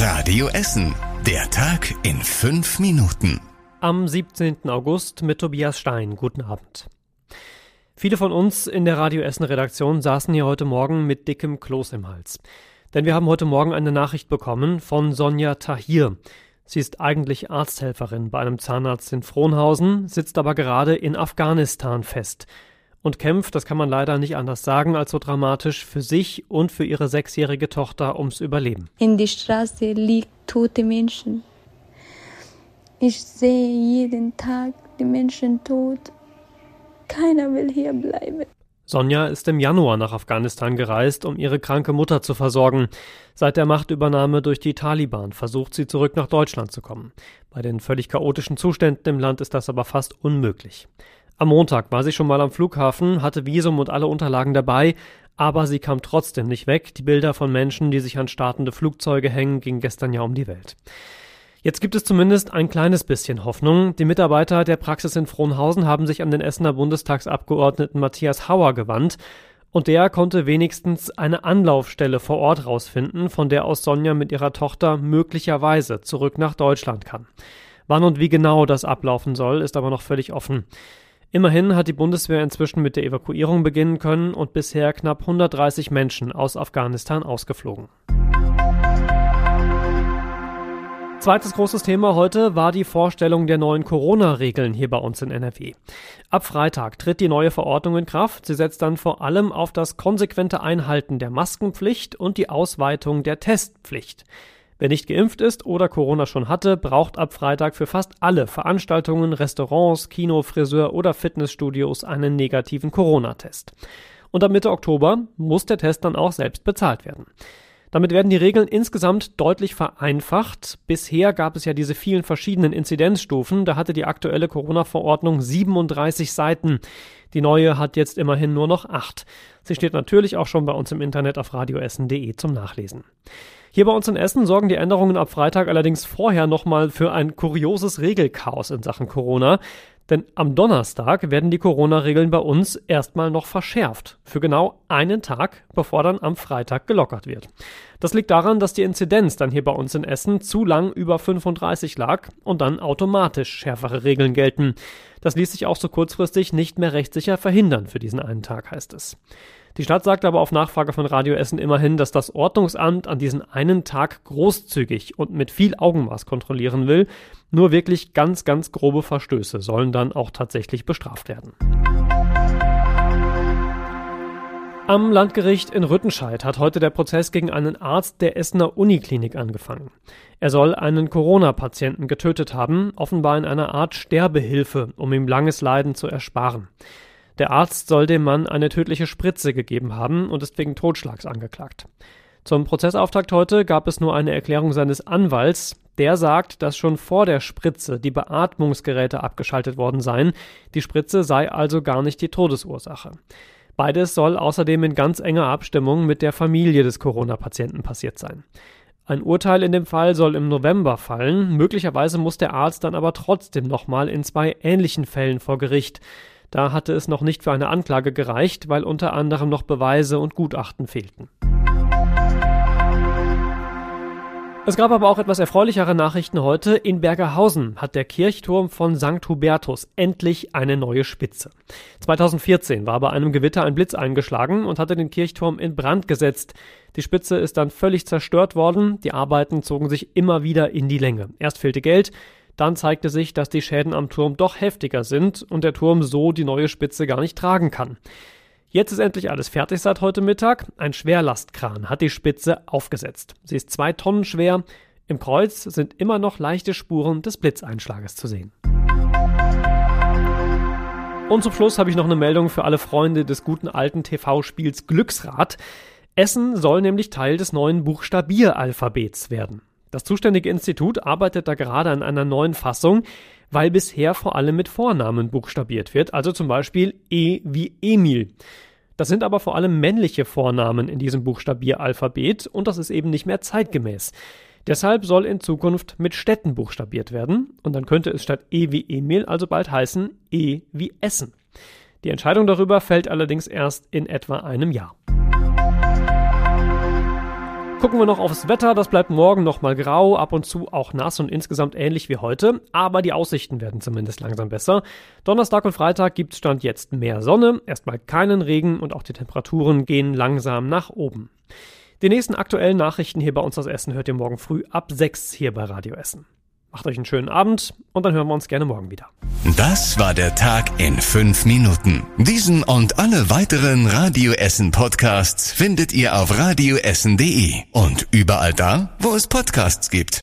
Radio Essen. Der Tag in fünf Minuten. Am 17. August mit Tobias Stein. Guten Abend. Viele von uns in der Radio Essen Redaktion saßen hier heute Morgen mit dickem Kloß im Hals. Denn wir haben heute Morgen eine Nachricht bekommen von Sonja Tahir. Sie ist eigentlich Arzthelferin bei einem Zahnarzt in Frohnhausen, sitzt aber gerade in Afghanistan fest und kämpft, das kann man leider nicht anders sagen, als so dramatisch für sich und für ihre sechsjährige Tochter ums Überleben. In der Straße liegen tote Menschen. Ich sehe jeden Tag die Menschen tot. Keiner will hier bleiben. Sonja ist im Januar nach Afghanistan gereist, um ihre kranke Mutter zu versorgen. Seit der Machtübernahme durch die Taliban versucht sie zurück nach Deutschland zu kommen. Bei den völlig chaotischen Zuständen im Land ist das aber fast unmöglich. Am Montag war sie schon mal am Flughafen, hatte Visum und alle Unterlagen dabei, aber sie kam trotzdem nicht weg. Die Bilder von Menschen, die sich an startende Flugzeuge hängen, gingen gestern ja um die Welt. Jetzt gibt es zumindest ein kleines bisschen Hoffnung. Die Mitarbeiter der Praxis in Frohnhausen haben sich an den Essener Bundestagsabgeordneten Matthias Hauer gewandt. Und der konnte wenigstens eine Anlaufstelle vor Ort rausfinden, von der aus Sonja mit ihrer Tochter möglicherweise zurück nach Deutschland kann. Wann und wie genau das ablaufen soll, ist aber noch völlig offen. Immerhin hat die Bundeswehr inzwischen mit der Evakuierung beginnen können und bisher knapp 130 Menschen aus Afghanistan ausgeflogen. Zweites großes Thema heute war die Vorstellung der neuen Corona-Regeln hier bei uns in NRW. Ab Freitag tritt die neue Verordnung in Kraft. Sie setzt dann vor allem auf das konsequente Einhalten der Maskenpflicht und die Ausweitung der Testpflicht. Wer nicht geimpft ist oder Corona schon hatte, braucht ab Freitag für fast alle Veranstaltungen, Restaurants, Kino, Friseur oder Fitnessstudios einen negativen Corona-Test. Und ab Mitte Oktober muss der Test dann auch selbst bezahlt werden. Damit werden die Regeln insgesamt deutlich vereinfacht. Bisher gab es ja diese vielen verschiedenen Inzidenzstufen. Da hatte die aktuelle Corona-Verordnung 37 Seiten. Die neue hat jetzt immerhin nur noch acht. Sie steht natürlich auch schon bei uns im Internet auf radioessen.de zum Nachlesen. Hier bei uns in Essen sorgen die Änderungen ab Freitag allerdings vorher nochmal für ein kurioses Regelchaos in Sachen Corona. Denn am Donnerstag werden die Corona-Regeln bei uns erstmal noch verschärft. Für genau einen Tag, bevor dann am Freitag gelockert wird. Das liegt daran, dass die Inzidenz dann hier bei uns in Essen zu lang über 35 lag und dann automatisch schärfere Regeln gelten. Das ließ sich auch so kurzfristig nicht mehr rechtssicher verhindern für diesen einen Tag, heißt es. Die Stadt sagt aber auf Nachfrage von Radio Essen immerhin, dass das Ordnungsamt an diesen einen Tag großzügig und mit viel Augenmaß kontrollieren will. Nur wirklich ganz, ganz grobe Verstöße sollen dann auch tatsächlich bestraft werden. Am Landgericht in Rüttenscheid hat heute der Prozess gegen einen Arzt der Essener Uniklinik angefangen. Er soll einen Corona-Patienten getötet haben, offenbar in einer Art Sterbehilfe, um ihm langes Leiden zu ersparen. Der Arzt soll dem Mann eine tödliche Spritze gegeben haben und ist wegen Totschlags angeklagt. Zum Prozessauftakt heute gab es nur eine Erklärung seines Anwalts. Der sagt, dass schon vor der Spritze die Beatmungsgeräte abgeschaltet worden seien. Die Spritze sei also gar nicht die Todesursache. Beides soll außerdem in ganz enger Abstimmung mit der Familie des Corona-Patienten passiert sein. Ein Urteil in dem Fall soll im November fallen. Möglicherweise muss der Arzt dann aber trotzdem nochmal in zwei ähnlichen Fällen vor Gericht. Da hatte es noch nicht für eine Anklage gereicht, weil unter anderem noch Beweise und Gutachten fehlten. Es gab aber auch etwas erfreulichere Nachrichten heute. In Bergerhausen hat der Kirchturm von St. Hubertus endlich eine neue Spitze. 2014 war bei einem Gewitter ein Blitz eingeschlagen und hatte den Kirchturm in Brand gesetzt. Die Spitze ist dann völlig zerstört worden. Die Arbeiten zogen sich immer wieder in die Länge. Erst fehlte Geld, dann zeigte sich, dass die Schäden am Turm doch heftiger sind und der Turm so die neue Spitze gar nicht tragen kann. Jetzt ist endlich alles fertig seit heute Mittag. Ein Schwerlastkran hat die Spitze aufgesetzt. Sie ist zwei Tonnen schwer. Im Kreuz sind immer noch leichte Spuren des Blitzeinschlages zu sehen. Und zum Schluss habe ich noch eine Meldung für alle Freunde des guten alten TV-Spiels Glücksrad. Essen soll nämlich Teil des neuen Buchstabieralphabets werden. Das zuständige Institut arbeitet da gerade an einer neuen Fassung, weil bisher vor allem mit Vornamen buchstabiert wird, also zum Beispiel E wie Emil. Das sind aber vor allem männliche Vornamen in diesem Buchstabieralphabet und das ist eben nicht mehr zeitgemäß. Deshalb soll in Zukunft mit Städten buchstabiert werden und dann könnte es statt E wie Emil also bald heißen E wie Essen. Die Entscheidung darüber fällt allerdings erst in etwa einem Jahr. Gucken wir noch aufs Wetter, das bleibt morgen nochmal grau, ab und zu auch nass und insgesamt ähnlich wie heute, aber die Aussichten werden zumindest langsam besser. Donnerstag und Freitag gibt's Stand jetzt mehr Sonne, erstmal keinen Regen und auch die Temperaturen gehen langsam nach oben. Die nächsten aktuellen Nachrichten hier bei uns aus Essen hört ihr morgen früh ab 6 hier bei Radio Essen. Macht euch einen schönen Abend und dann hören wir uns gerne morgen wieder. Das war der Tag in fünf Minuten. Diesen und alle weiteren Radio Essen Podcasts findet ihr auf radioessen.de und überall da, wo es Podcasts gibt.